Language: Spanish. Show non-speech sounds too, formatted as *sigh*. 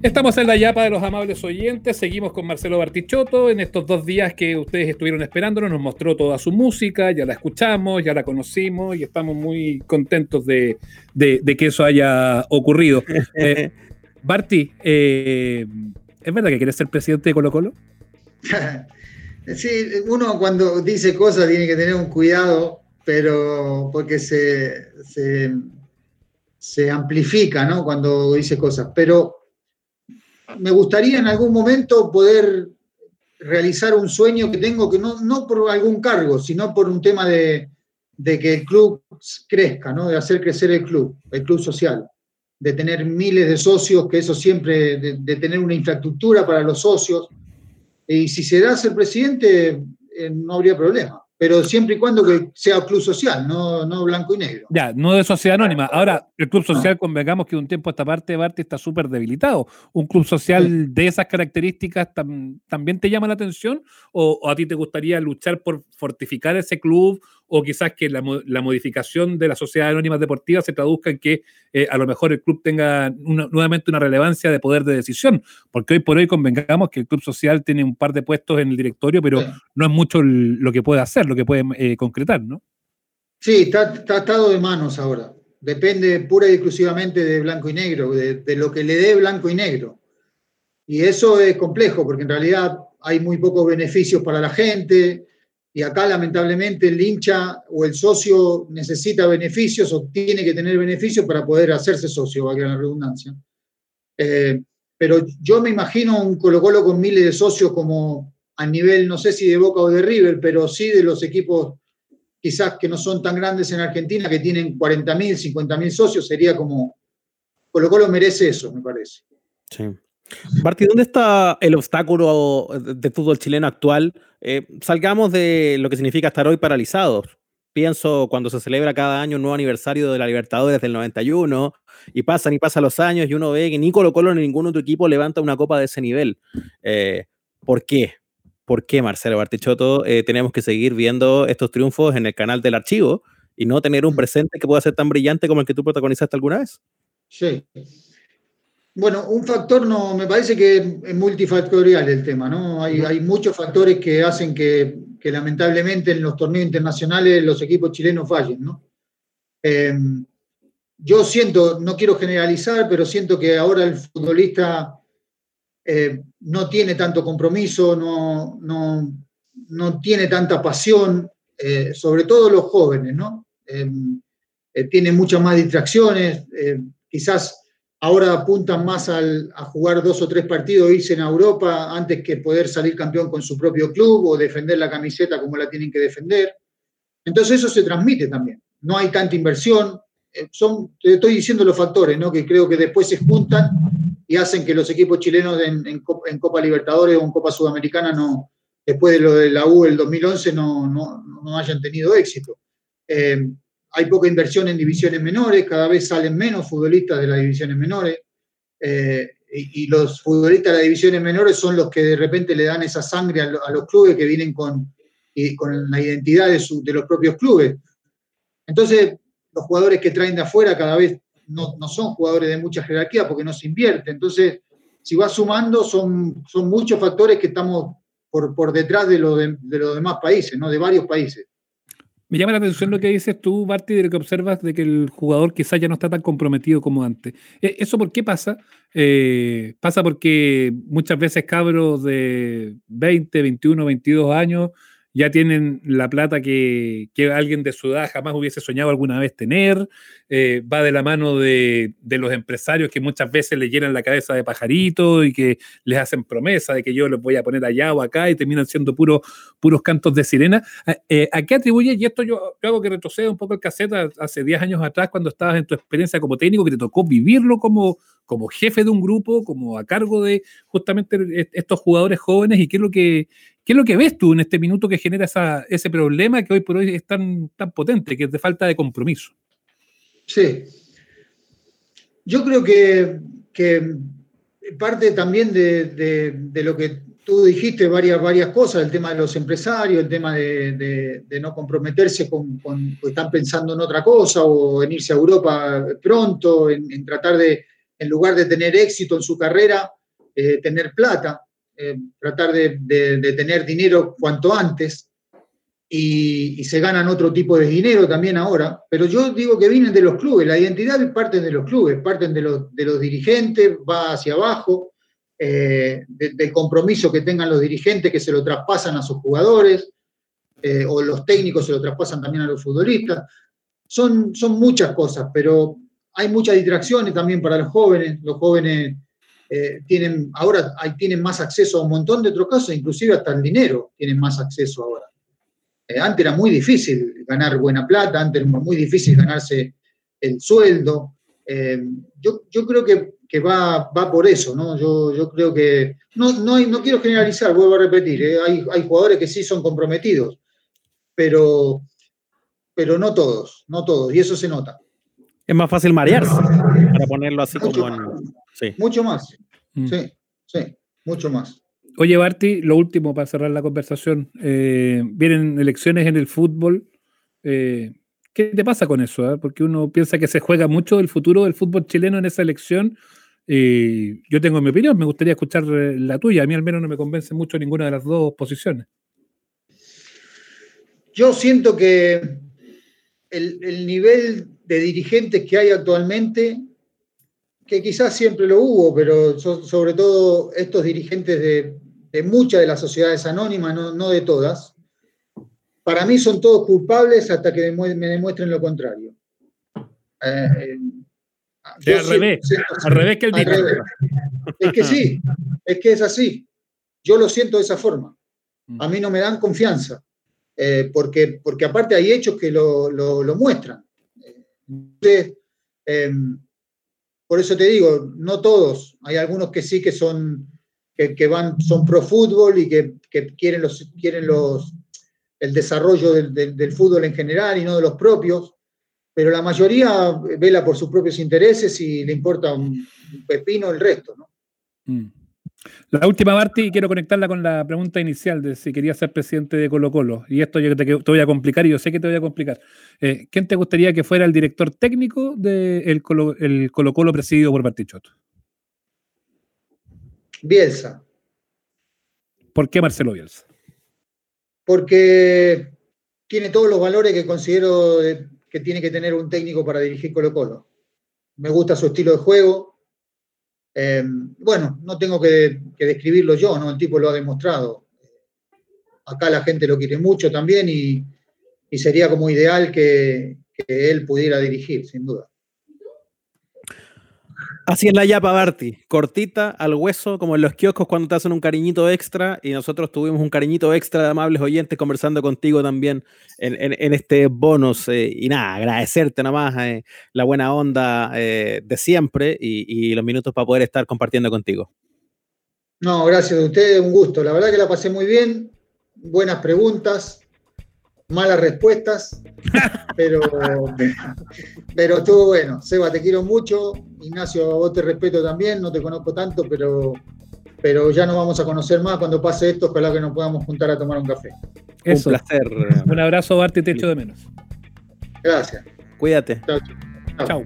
Estamos en la yapa de los amables oyentes, seguimos con Marcelo Bartichotto en estos dos días que ustedes estuvieron esperándonos, nos mostró toda su música, ya la escuchamos, ya la conocimos y estamos muy contentos de, que eso haya ocurrido. *laughs* Eh, Barti, eh, ¿es verdad que quieres ser presidente de Colo Colo? *laughs* sí, uno cuando dice cosas tiene que tener un cuidado, pero porque se, se, se amplifica ¿no? cuando dice cosas, pero me gustaría en algún momento poder realizar un sueño que tengo, que no, no por algún cargo, sino por un tema de, que el club crezca, ¿no? de hacer crecer el club, el club social, de tener miles de socios, que eso siempre, de, tener una infraestructura para los socios. Y si se da ser presidente, eh, no habría problema pero siempre y cuando que sea club social, no, no blanco y negro. Ya, no de sociedad anónima. Ahora, el club social, convengamos que un tiempo esta parte de Barte está súper debilitado. ¿Un club social de esas características también te llama la atención? ¿O, a ti te gustaría luchar por fortificar ese club? ¿O quizás que la, modificación de la sociedad anónima deportiva se traduzca en que eh, a lo mejor el club tenga nuevamente una relevancia de poder de decisión? Porque hoy por hoy convengamos que el club social tiene un par de puestos en el directorio, pero no es mucho lo que puede hacer lo que puede eh, concretar, ¿no? Sí, está, atado de manos ahora. Depende pura y exclusivamente de blanco y negro, de, lo que le dé blanco y negro. Y eso es complejo, porque en realidad hay muy pocos beneficios para la gente, y acá lamentablemente el hincha o el socio necesita beneficios o tiene que tener beneficios para poder hacerse socio, valga la redundancia. Eh, pero yo me imagino un Colo Colo con miles de socios como a nivel, no sé si de Boca o de River, pero sí de los equipos quizás que no son tan grandes en Argentina, que tienen 40.000, 50.000 socios, sería como, Colo Colo merece eso, me parece. Sí. Martí, ¿dónde está el obstáculo del fútbol chileno actual? Eh, salgamos de lo que significa estar hoy paralizados. Pienso cuando se celebra cada año un nuevo aniversario de la Libertadores del 91 y pasan y pasan los años y uno ve que ni Colo Colo ni ningún otro equipo levanta una copa de ese nivel. Eh, ¿Por qué? por qué, Marcelo Bartichotto, eh, tenemos que seguir viendo estos triunfos en el canal del archivo y no tener un presente que pueda ser tan brillante como el que tú protagonizaste alguna vez. Sí. Bueno, un factor no, me parece que es multifactorial el tema, ¿no? Hay, hay muchos factores que hacen que, que, lamentablemente en los torneos internacionales los equipos chilenos fallen, ¿no? Em, yo siento, no quiero generalizar, pero siento que ahora el futbolista eh, no tiene tanto compromiso, no, no, tiene tanta pasión, eh, sobre todo los jóvenes, ¿no? Em, eh, tienen muchas más distracciones, quizás ahora apuntan más a jugar dos o tres partidos, irse en Europa antes que poder salir campeón con su propio club o defender la camiseta como la tienen que defender. Entonces eso se transmite también. No hay tanta inversión. son, te estoy diciendo los factores, ¿no? Que creo que después se juntan y hacen que los equipos chilenos en, Copa Libertadores o en Copa Sudamericana no, después de lo de la U del 2011 no, no, hayan tenido éxito. Eh, hay poca inversión en divisiones menores, cada vez salen menos futbolistas de las divisiones menores, eh, y, los futbolistas de las divisiones menores son los que de repente le dan esa sangre a, los clubes que vienen con, la identidad de, los propios clubes. Entonces, los jugadores que traen de afuera cada vez no, son jugadores de mucha jerarquía porque no se invierte. Entonces, si vas sumando, son, muchos factores que estamos por, detrás de, de, los demás países, ¿no? de varios países. Me llama la atención lo que dices tú, Barty, de lo que observas de que el jugador quizás ya no está tan comprometido como antes. ¿E-, ¿Eso por qué pasa? Eh, pasa porque muchas veces cabros de 20, 21, 22 años ya tienen la plata que, alguien de su edad jamás hubiese soñado alguna vez tener, eh, va de la mano de, los empresarios que muchas veces le llenan la cabeza de pajarito y que les hacen promesa de que yo los voy a poner allá o acá y terminan siendo puros cantos de sirena. Eh, ¿A qué atribuye? Y esto yo, hago que retroceda un poco el caseta hace 10 años atrás cuando estabas en tu experiencia como técnico, que te tocó vivirlo como, como jefe de un grupo, como a cargo de justamente estos jugadores jóvenes y qué es lo que, ¿Qué es lo que ves tú en este minuto que genera ese problema que hoy por hoy es tan, tan potente, que es de falta de compromiso? Sí. Yo creo que, parte también de, lo que tú dijiste, varias, varias cosas, el tema de los empresarios, el tema de, no comprometerse con, con están pensando en otra cosa o en irse a Europa pronto, en, tratar de, en lugar de tener éxito en su carrera, eh, tener plata, eh, tratar de, tener dinero cuanto antes, y, se ganan otro tipo de dinero también ahora, pero yo digo que vienen de los clubes, la identidad parte de los clubes, parten de los, dirigentes, va hacia abajo, del compromiso que tengan los dirigentes que se lo traspasan a sus jugadores, o los técnicos se lo traspasan también a los futbolistas. Son, son muchas cosas, pero hay muchas distracciones también para los jóvenes. Los jóvenes eh, tienen, ahora tienen más acceso a un montón de otros casos, inclusive hasta el dinero tienen más acceso ahora. Eh, antes era muy difícil ganar buena plata, antes era muy difícil ganarse el sueldo. Eh, yo, yo, creo que, que va, va, por eso, ¿no? Yo, yo creo que, no, no, no, quiero generalizar, vuelvo a repetir, hay, hay jugadores que sí son comprometidos, pero pero no todos, no todos, y eso se nota. Es más fácil marearse, para ponerlo así como en... Sí. Mucho más, mm. sí, sí, mucho más. Oye, Barty, lo último para cerrar la conversación. Eh, vienen elecciones en el fútbol. Eh, ¿Qué te pasa con eso? Eh? Porque uno piensa que se juega mucho el futuro del fútbol chileno en esa elección. yo tengo mi opinión, me gustaría escuchar la tuya. A mí al menos no me convence mucho ninguna de las dos posiciones. Yo siento que el, nivel de dirigentes que hay actualmente, que quizás siempre lo hubo, pero sobre todo estos dirigentes de, muchas de las sociedades anónimas, no, de todas, para mí son todos culpables hasta que me demuestren lo contrario. Eh, al, revés, al revés que el dirigente. Es que sí, es que es así. Yo lo siento de esa forma. A mí no me dan confianza. Eh, porque, porque aparte hay hechos que lo, muestran. Em, por eso te digo, no todos, hay algunos que sí que son, que, van, son pro fútbol y que, quieren, los, quieren los, el desarrollo del, fútbol en general y no de los propios, pero la mayoría vela por sus propios intereses y le importa un, pepino el resto. ¿no? Mm. La última, Barty, quiero conectarla con la pregunta inicial de si querías ser presidente de Colo Colo. Y esto yo te, te voy a complicar y yo sé que te voy a complicar. Eh, ¿Quién te gustaría que fuera el director técnico del Colo, el Colo Colo presidido por Bartichotto? Bielsa. ¿Por qué Marcelo Bielsa? Porque tiene todos los valores que considero que tiene que tener un técnico para dirigir Colo Colo. Me gusta su estilo de juego, eh, bueno, no tengo que, describirlo yo, ¿no? El tipo lo ha demostrado. Acá la gente lo quiere mucho también y, sería como ideal que él pudiera dirigir, sin duda. Así es la yapa, Barty. Cortita, al hueso, como en los kioscos cuando te hacen un cariñito extra. Y nosotros tuvimos un cariñito extra de amables oyentes conversando contigo también en, este bonus. Eh, y nada, agradecerte nomás eh, la buena onda eh, de siempre y, los minutos para poder estar compartiendo contigo. No, gracias a ustedes, un gusto. La verdad que la pasé muy bien. Buenas preguntas malas respuestas, *laughs* pero, pero estuvo bueno. Seba, te quiero mucho. Ignacio, a vos te respeto también, no te conozco tanto, pero, pero ya nos vamos a conocer más cuando pase esto. Ojalá que nos podamos juntar a tomar un café. Un placer. Un abrazo, Bart, te echo de menos. Gracias. Cuídate. Chao. Chao.